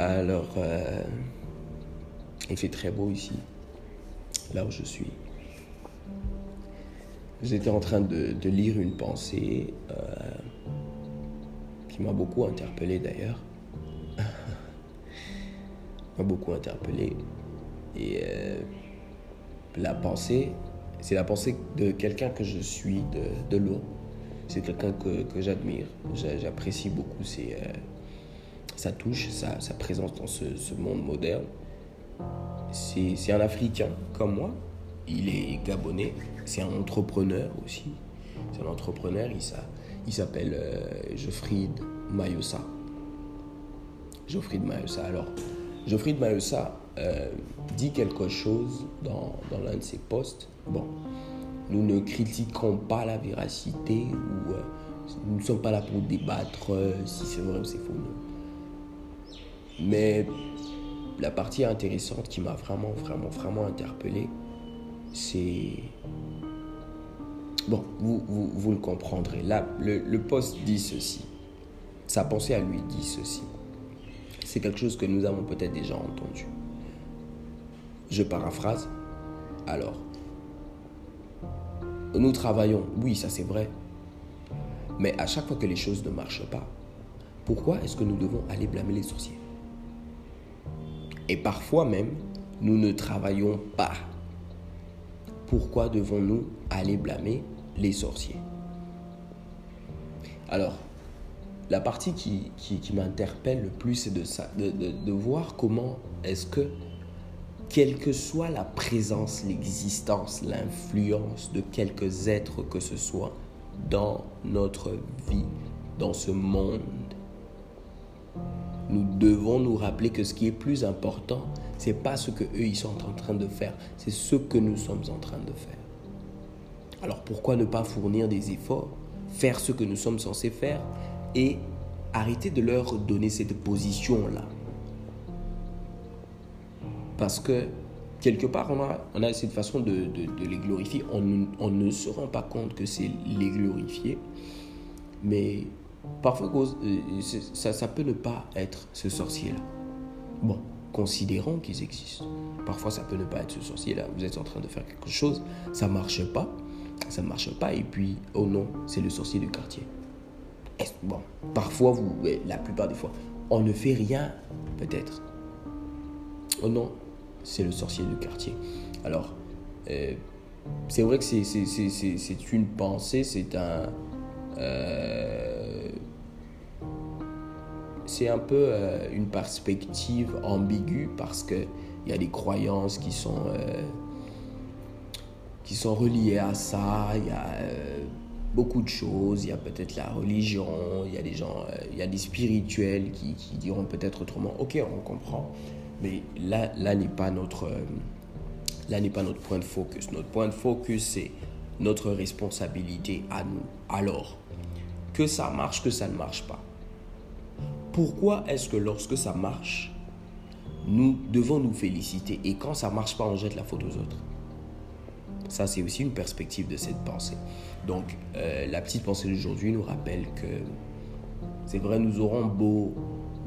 Alors, euh, il fait très beau ici, là où je suis. J'étais en train de, lire une pensée euh, qui m'a beaucoup interpellé d'ailleurs. m'a beaucoup interpellé. Et euh, la pensée, c'est la pensée de quelqu'un que je suis de, de l'eau. C'est quelqu'un que, j'admire. J'apprécie beaucoup sa touche, sa, présence dans ce, monde moderne. C'est un Africain comme moi. Il est gabonais c'est un entrepreneur aussi. C'est un entrepreneur, il s'appelle euh, Geoffrey Mayossa. Geoffrey Mayossa. Alors, Geoffrey Mayossa euh, dit quelque chose dans, l'un de ses posts. Bon, nous ne critiquons pas la véracité ou euh, nous ne sommes pas là pour débattre si c'est vrai ou c'est faux. Mais la partie intéressante qui m'a vraiment, vraiment, vraiment interpellé, c'est Bon, vous, vous, le comprendrez. Là, le, le poste dit ceci. Sa pensée à lui dit ceci. C'est quelque chose que nous avons peut-être déjà entendu. Je paraphrase. Alors, nous travaillons, oui, ça c'est vrai. Mais à chaque fois que les choses ne marchent pas, pourquoi est-ce que nous devons aller blâmer les sorciers? Et parfois même, nous ne travaillons pas. Pourquoi devons-nous aller blâmer les sorciers? Alors, la partie qui, m'interpelle le plus, c'est de, de, de, voir comment est-ce que, quelle que soit la présence, l'existence, l'influence de quelques êtres que ce soit dans notre vie, dans ce monde, nous devons nous rappeler que ce qui est plus important, c'est pas ce que eux ils sont en train de faire, c'est ce que nous sommes en train de faire. Alors pourquoi ne pas fournir des efforts, faire ce que nous sommes censés faire et arrêter de leur donner cette position là Parce que quelque part on a, on a cette façon de, les glorifier, on, on, ne se rend pas compte que c'est les glorifier, mais parfois euh, ça, ça peut ne pas être ce sorcier là. Bon, considérons qu'ils existent. Parfois, ça peut ne pas être ce sorcier-là. Vous êtes en train de faire quelque chose, ça ne marche pas, ça marche pas, et puis, oh non, c'est le sorcier du quartier. Bon, parfois, vous, la plupart des fois, on ne fait rien, peut-être. Oh non, c'est le sorcier du quartier. Alors, euh, c'est vrai que c'est une pensée, c'est un... Euh, c'est un peu euh, une perspective ambiguë parce qu'il y a des croyances qui sont, euh, qui sont reliées à ça. Il y a euh, beaucoup de choses. Il y a peut-être la religion, il y a des gens, il y a des spirituels qui, diront peut-être autrement. Ok, on comprend. Mais là, là n'est pas notre, là n'est pas notre point de focus. Notre point de focus, c'est notre responsabilité à nous. Alors, que ça marche, que ça ne marche pas pourquoi est-ce que lorsque ça marche, nous devons nous féliciter et quand ça marche pas, on jette la faute aux autres? Ça, c'est aussi une perspective de cette pensée. Donc, euh, la petite pensée d'aujourd'hui nous rappelle que c'est vrai, nous aurons beau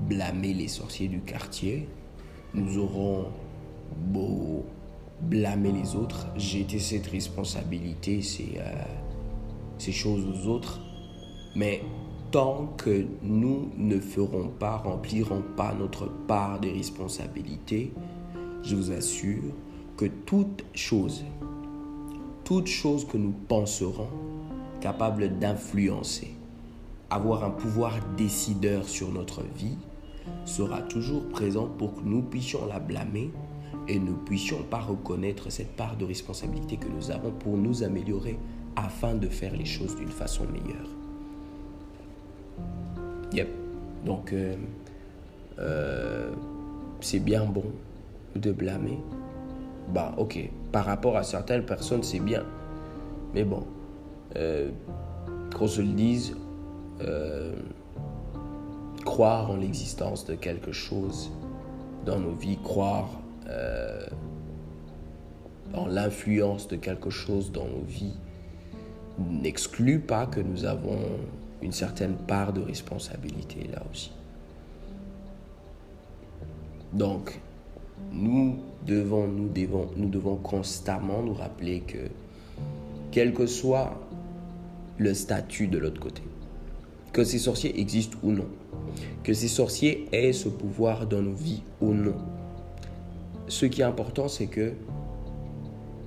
blâmer les sorciers du quartier, nous aurons beau blâmer les autres, jeter cette responsabilité, ces, euh, ces choses aux autres. Mais tant que nous ne ferons pas, remplirons pas notre part de responsabilité, je vous assure que toute chose, toute chose que nous penserons capable d'influencer, avoir un pouvoir décideur sur notre vie, sera toujours présent pour que nous puissions la blâmer et ne puissions pas reconnaître cette part de responsabilité que nous avons pour nous améliorer afin de faire les choses d'une façon meilleure. Donc, euh, euh, c'est bien bon de blâmer. Bah, ok. Par rapport à certaines personnes, c'est bien. Mais bon, euh, qu'on se le dise, croire en l'existence de quelque chose dans nos vies, croire en l'influence de quelque chose dans nos vies, n'exclut pas que nous avons une certaine part de responsabilité là aussi. Donc, nous devons, nous devons, nous devons constamment nous rappeler que, quel que soit le statut de l'autre côté, que ces sorciers existent ou non, que ces sorciers aient ce pouvoir dans nos vies ou non, ce qui est important, c'est que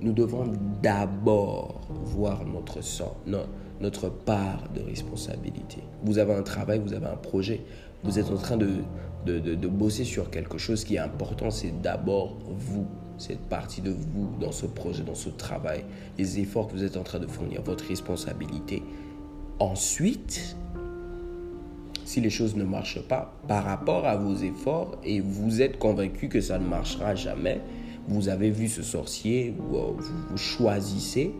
nous devons d'abord voir notre sang, notre part de responsabilité. Vous avez un travail, vous avez un projet, vous êtes en train de, de, de, bosser sur quelque chose qui est important, c'est d'abord vous, cette partie de vous dans ce projet, dans ce travail, les efforts que vous êtes en train de fournir, votre responsabilité. Ensuite, si les choses ne marchent pas par rapport à vos efforts et vous êtes convaincu que ça ne marchera jamais, vous avez vu ce sorcier, vous, vous choisissez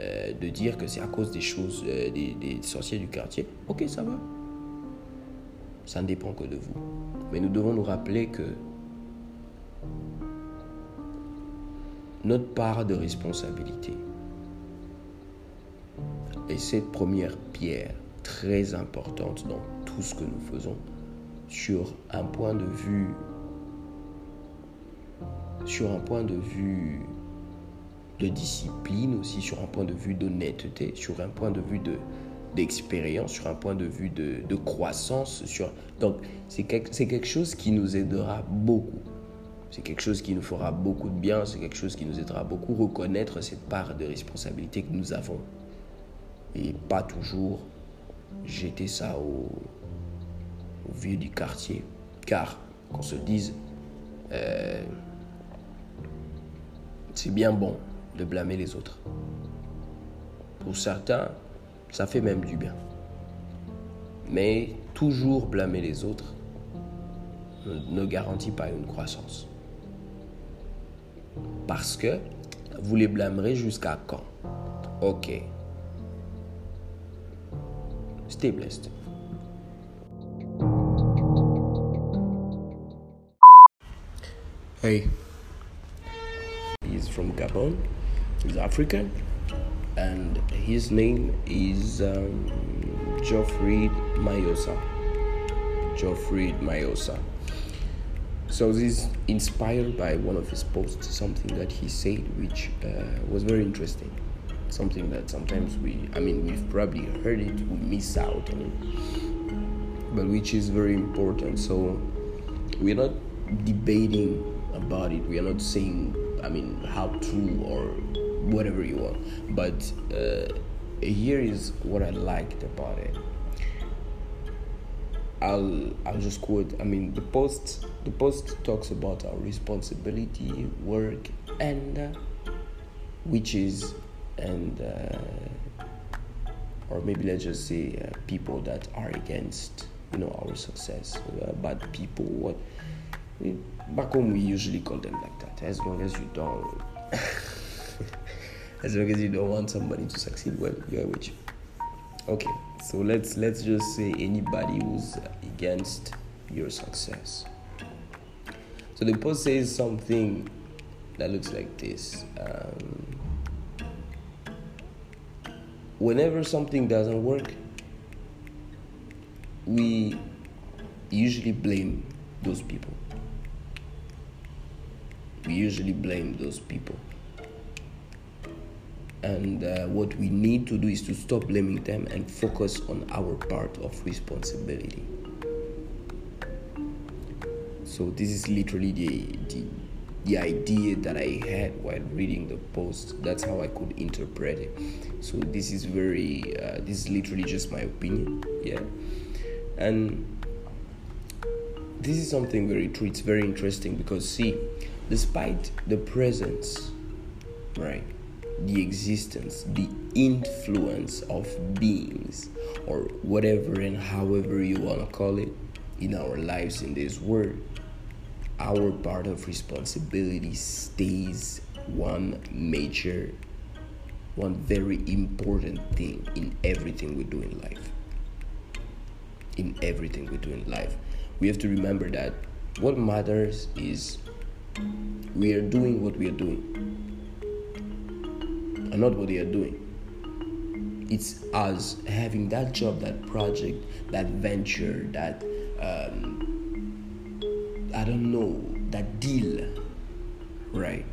euh, de dire que c'est à cause des choses, euh, des, des, sorciers du quartier, ok, ça va. Ça ne dépend que de vous. Mais nous devons nous rappeler que notre part de responsabilité est cette première pierre très importante dans tout ce que nous faisons sur un point de vue sur un point de vue de discipline aussi, sur un point de vue d'honnêteté, sur un point de vue de d'expérience, sur un point de vue de, de croissance. Sur... Donc, c'est quelque, quelque chose qui nous aidera beaucoup. C'est quelque chose qui nous fera beaucoup de bien, c'est quelque chose qui nous aidera beaucoup à reconnaître cette part de responsabilité que nous avons. Et pas toujours jeter ça au, vieux du quartier. Car, qu'on se dise, euh, c'est bien bon de blâmer les autres. Pour certains, ça fait même du bien. Mais toujours blâmer les autres ne, garantit pas une croissance. Parce que vous les blâmerez jusqu'à quand? Ok. Stay blessed. Hey. He's from Gabon. He's African, and his name is um, Geoffrey Mayosa. Geoffrey Mayosa. So this is inspired by one of his posts, something that he said, which uh, was very interesting. Something that sometimes we, I mean, we've probably heard it, we miss out on it, but which is very important. So we're not debating about it. We are not saying, I mean, how true or whatever you want. But uh, here is what I liked about it. I'll I'll just quote. I mean, the post the post talks about our responsibility, work, and uh, which is and uh, or maybe let's just say uh, people that are against you know our success, uh, bad people. What back home we usually call them like that. As long as you don't. as long as you don't want somebody to succeed well you're with you. Okay so let's let's just say anybody who's against your success. So the post says something that looks like this um, whenever something doesn't work we usually blame those people. We usually blame those people. And uh, what we need to do is to stop blaming them and focus on our part of responsibility. So this is literally the, the the idea that I had while reading the post. That's how I could interpret it. So this is very, uh, this is literally just my opinion, yeah. And this is something very true. It's very interesting because see, despite the presence, right, the existence, the influence of beings or whatever and however you want to call it in our lives in this world. Our part of responsibility stays one major, one very important thing in everything we do in life. In everything we do in life, we have to remember that what matters is we are doing what we are doing and not what they are doing. It's us having that job, that project, that venture, that um, I don't know, that deal, right?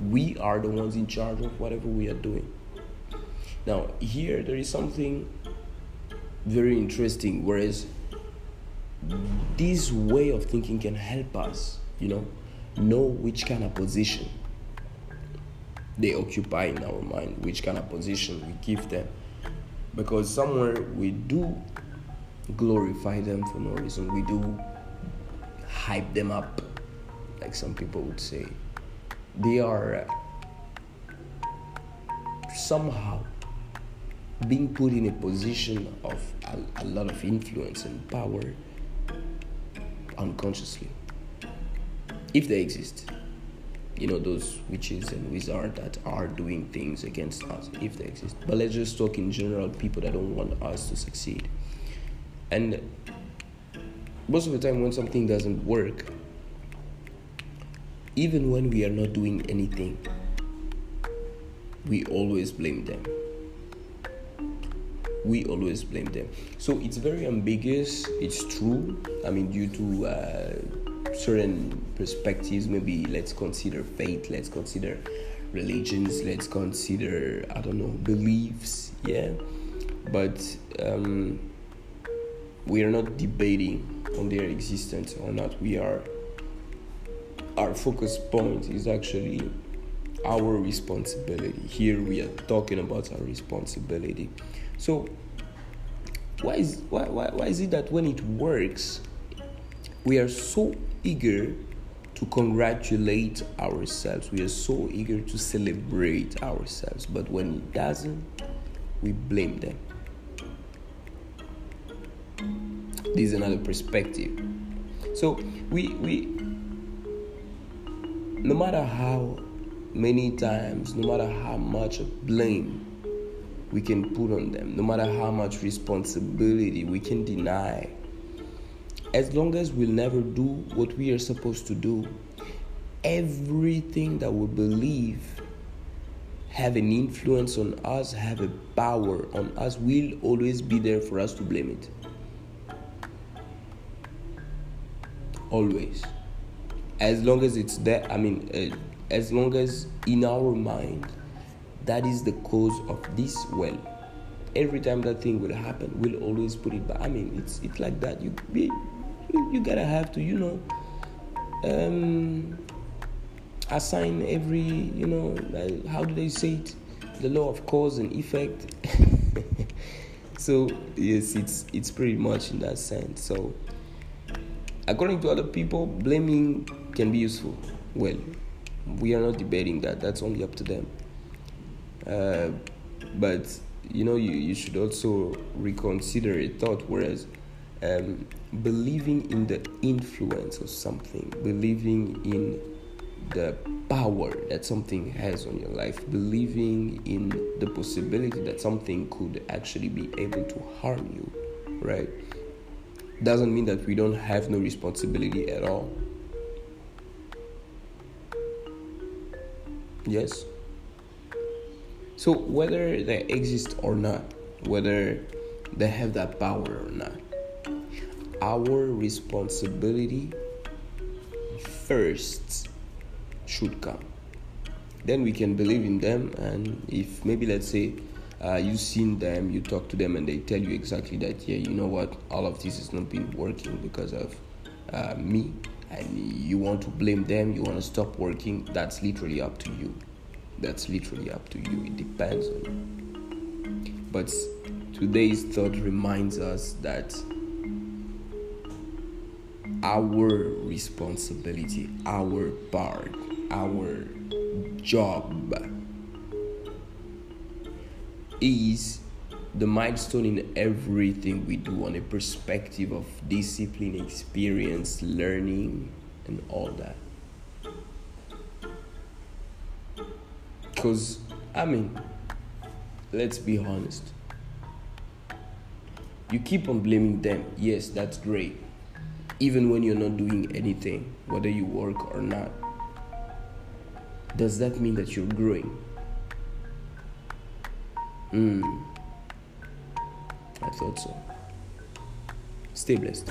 We are the ones in charge of whatever we are doing. Now, here there is something very interesting, whereas this way of thinking can help us, you know, know which kind of position they occupy in our mind, which kind of position we give them. Because somewhere we do glorify them for no reason, we do hype them up, like some people would say. They are uh, somehow being put in a position of a, a lot of influence and power unconsciously, if they exist you know those witches and wizards that are doing things against us if they exist. But let's just talk in general people that don't want us to succeed. And most of the time when something doesn't work even when we are not doing anything we always blame them. We always blame them. So it's very ambiguous. It's true. I mean due to uh, certain perspectives maybe let's consider faith let's consider religions let's consider i don't know beliefs yeah but um, we are not debating on their existence or not. We are our focus point is actually our responsibility. Here we are talking about our responsibility. So why is why, why, why is it that when it works we are so eager to congratulate ourselves. We are so eager to celebrate ourselves. But when it doesn't we blame them. This is another perspective. So we we no matter how many times no matter how much blame we can put on them no matter how much responsibility we can deny as long as we'll never do what we are supposed to do everything that we believe have an influence on us have a power on us will always be there for us to blame it. Always. As long as it's there i mean uh, as long as in our mind that is the cause of this well every time that thing will happen we'll always put it back i mean it's it's like that. You you, you gotta have to you know um assign every you know uh, how do they say it the law of cause and effect so yes it's it's pretty much in that sense so according to other people, blaming can be useful. Well, we are not debating that. That's only up to them. Uh, but you know, you, you should also reconsider a thought. Whereas um, believing in the influence of something, believing in the power that something has on your life, believing in the possibility that something could actually be able to harm you, right? doesn't mean that we don't have no responsibility at all. Yes. So, whether they exist or not, whether they have that power or not, our responsibility first should come. Then we can believe in them, and if maybe let's say uh, you've seen them, you talk to them, and they tell you exactly that, yeah, you know what, all of this has not been working because of uh, me, and you want to blame them, you want to stop working, that's literally up to you. That's literally up to you. It depends on you. But today's thought reminds us that our responsibility, our part, our job is the milestone in everything we do on a perspective of discipline, experience, learning, and all that. Because, I mean, let's be honest. You keep on blaming them. Yes, that's great. Even when you're not doing anything, whether you work or not. Does that mean that you're growing? Hmm. I thought so. Stay blessed.